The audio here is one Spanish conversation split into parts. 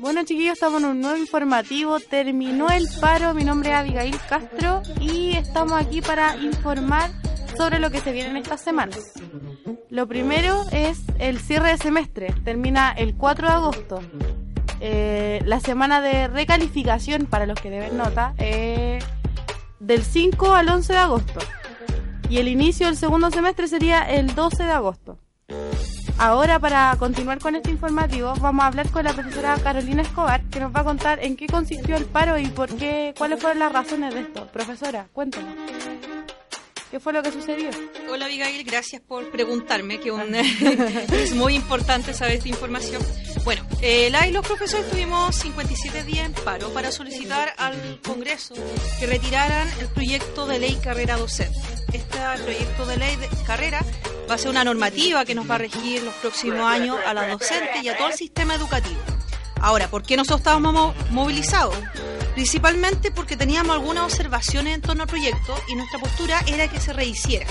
Bueno chiquillos, estamos en un nuevo informativo. Terminó el paro, mi nombre es Abigail Castro y estamos aquí para informar sobre lo que se viene en estas semanas. Lo primero es el cierre de semestre, termina el 4 de agosto. Eh, la semana de recalificación para los que deben nota eh, del 5 al 11 de agosto. Y el inicio del segundo semestre sería el 12 de agosto. Ahora, para continuar con este informativo, vamos a hablar con la profesora Carolina Escobar, que nos va a contar en qué consistió el paro y por qué, cuáles fueron las razones de esto. Profesora, cuéntanos. ¿Qué fue lo que sucedió? Hola Abigail, gracias por preguntarme, que un- es muy importante saber esta información. Bueno, eh, la y los profesores tuvimos 57 días en paro para solicitar al Congreso que retiraran el proyecto de ley carrera docente. Este proyecto de ley de carrera va a ser una normativa que nos va a regir los próximos años a la docente y a todo el sistema educativo. Ahora, ¿por qué nosotros estábamos mo- movilizados? Principalmente porque teníamos algunas observaciones en torno al proyecto y nuestra postura era que se rehiciera.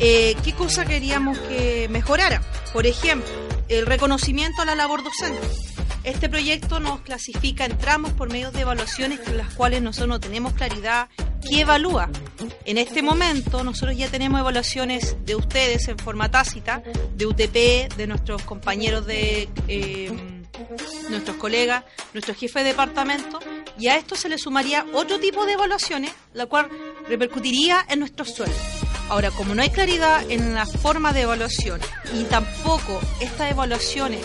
Eh, ¿Qué cosa queríamos que mejorara? Por ejemplo, el reconocimiento a la labor docente. Este proyecto nos clasifica en tramos por medio de evaluaciones con las cuales nosotros no tenemos claridad qué evalúa. En este momento nosotros ya tenemos evaluaciones de ustedes en forma tácita, de UTP, de nuestros compañeros de... eh, nuestros colegas, nuestro jefe de departamento, y a esto se le sumaría otro tipo de evaluaciones, la cual repercutiría en nuestros sueldos. Ahora, como no hay claridad en la forma de evaluación y tampoco estas evaluaciones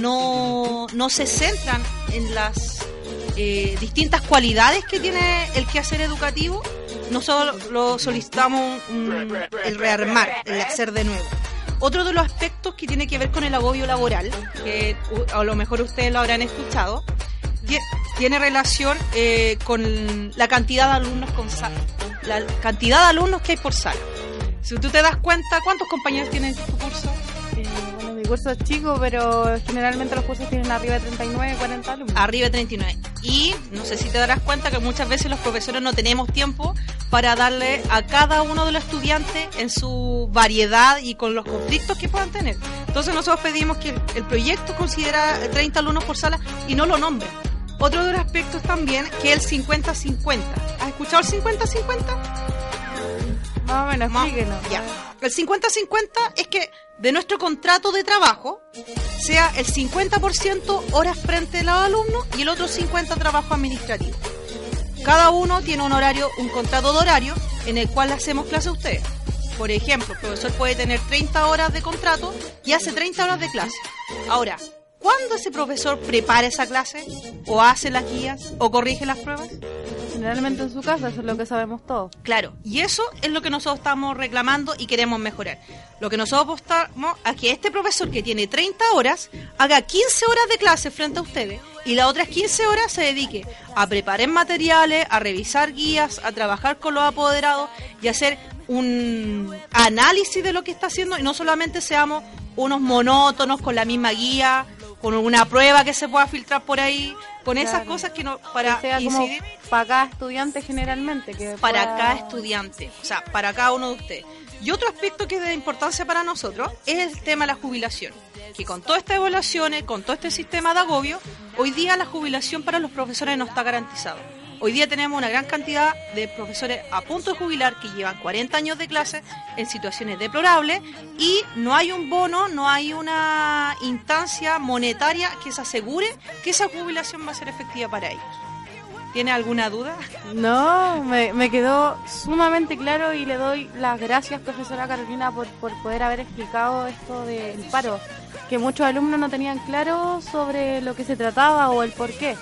no, no se centran en las eh, distintas cualidades que tiene el quehacer educativo, nosotros lo solicitamos un- el rearmar, el hacer de nuevo. Otro de los aspectos que tiene que ver con el agobio laboral, que a lo mejor ustedes lo habrán escuchado, tie- tiene relación eh, con la cantidad de alumnos con sala, la cantidad de alumnos que hay por sala. Si tú te das cuenta, ¿cuántos compañeros tienen tu curso? Eh, bueno, mi curso es chico, pero generalmente los cursos tienen arriba de 39, 40 alumnos. Arriba de 39. Y no sé si te darás cuenta que muchas veces los profesores no tenemos tiempo para darle a cada uno de los estudiantes en su variedad y con los conflictos que puedan tener. Entonces nosotros pedimos que el, proyecto considera 30 alumnos por sala y no lo nombre. Otro de los aspectos también que es el 50-50. ¿Has escuchado el 50-50? Más o menos. Ya. El 50-50 es que de nuestro contrato de trabajo sea el 50% horas frente a los alumnos y el otro 50% trabajo administrativo. Cada uno tiene un horario, un contrato de horario en el cual hacemos clase a ustedes. Por ejemplo, el profesor puede tener 30 horas de contrato y hace 30 horas de clase. Ahora, ¿cuándo ese profesor prepara esa clase? ¿O hace las guías? ¿O corrige las pruebas? Generalmente en su casa, eso es lo que sabemos todos. Claro, y eso es lo que nosotros estamos reclamando y queremos mejorar. Lo que nosotros apostamos a que este profesor que tiene 30 horas haga 15 horas de clase frente a ustedes y las otras 15 horas se dedique a preparar materiales, a revisar guías, a trabajar con los apoderados y hacer un análisis de lo que está haciendo y no solamente seamos unos monótonos con la misma guía, con una prueba que se pueda filtrar por ahí, con esas cosas que no para que sea como para cada estudiante generalmente. Que para pueda- cada estudiante, o sea, para cada uno de ustedes. Y otro aspecto que es de importancia para nosotros es el tema de la jubilación. Que con todas estas evaluaciones, con todo este sistema de agobio, hoy día la jubilación para los profesores no está garantizado. Hoy día tenemos una gran cantidad de profesores a punto de jubilar que llevan 40 años de clase en situaciones deplorables y no hay un bono, no hay una instancia monetaria que se asegure que esa jubilación va a ser efectiva para ellos. ¿Tiene alguna duda? No, me, quedó sumamente claro y le doy las gracias, profesora Carolina, por, por poder haber explicado esto del paro, que muchos alumnos no tenían claro sobre lo que se trataba o el por qué.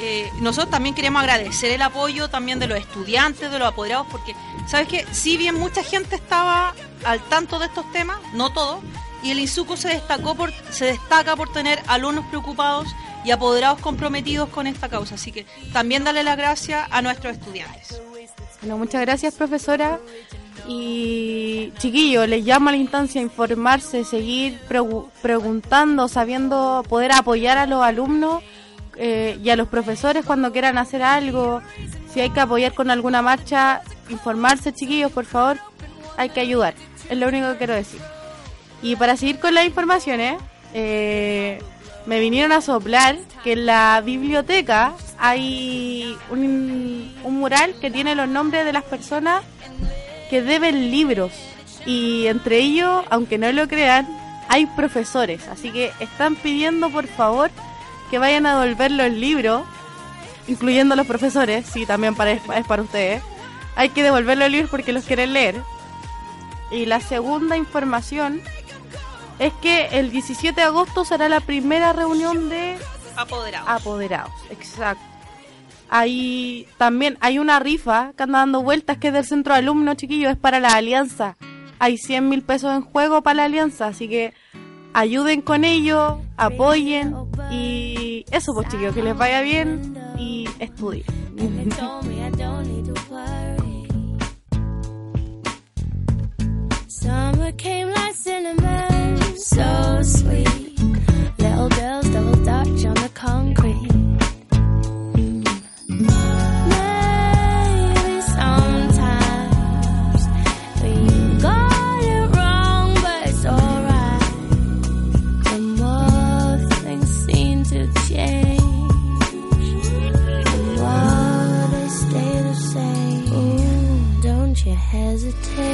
Eh, nosotros también queremos agradecer el apoyo también de los estudiantes, de los apoderados, porque, ¿sabes que Si bien mucha gente estaba al tanto de estos temas, no todos, y el INSUCO se, destacó por, se destaca por tener alumnos preocupados y apoderados comprometidos con esta causa. Así que también darle las gracias a nuestros estudiantes. Bueno, muchas gracias, profesora. Y chiquillos, les llamo a la instancia a informarse, seguir preguntando, sabiendo poder apoyar a los alumnos eh, y a los profesores cuando quieran hacer algo. Si hay que apoyar con alguna marcha, informarse, chiquillos, por favor. Hay que ayudar. Es lo único que quiero decir. Y para seguir con las informaciones, eh, me vinieron a soplar que en la biblioteca hay un, mural que tiene los nombres de las personas que deben libros. Y entre ellos, aunque no lo crean, hay profesores. Así que están pidiendo por favor que vayan a devolver los libros, incluyendo los profesores, sí, también para, es para ustedes. Hay que devolver los libros porque los quieren leer. Y la segunda información es que el 17 de agosto será la primera reunión de apoderados. Apoderados, exacto. Ahí también hay una rifa que anda dando vueltas que es del centro de alumnos, chiquillos, es para la alianza. Hay 100 mil pesos en juego para la alianza, así que ayuden con ello, apoyen y eso pues chiquillos, que les vaya bien y estudien. Summer came like cinnamon, so sweet. Little girls hesitate.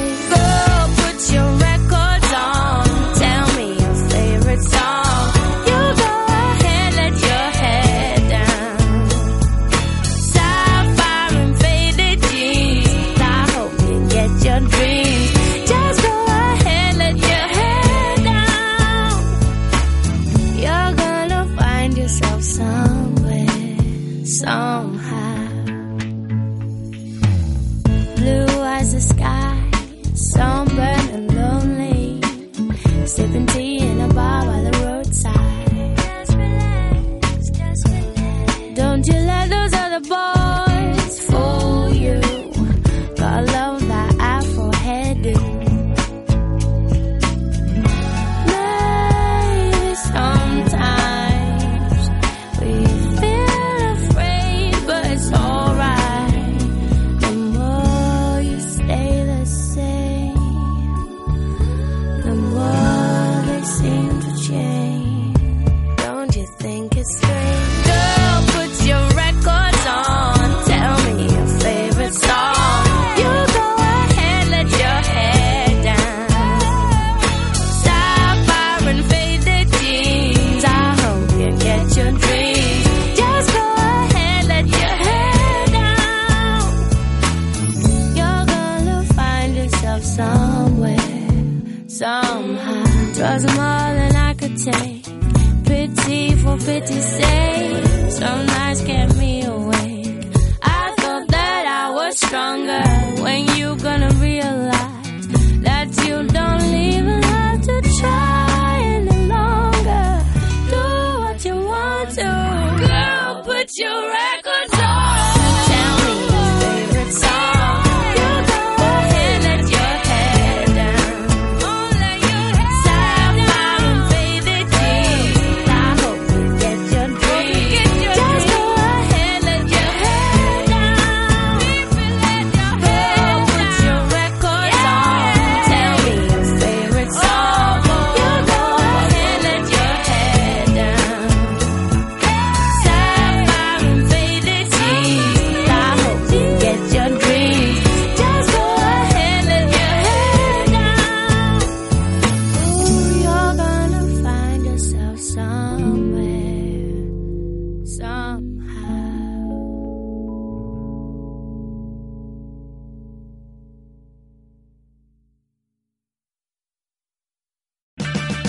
sipping tea somewhere, somehow. Drugs are more than I could take. Pity for pity's sake. Some nights kept me awake. I thought that I was stronger. When you gonna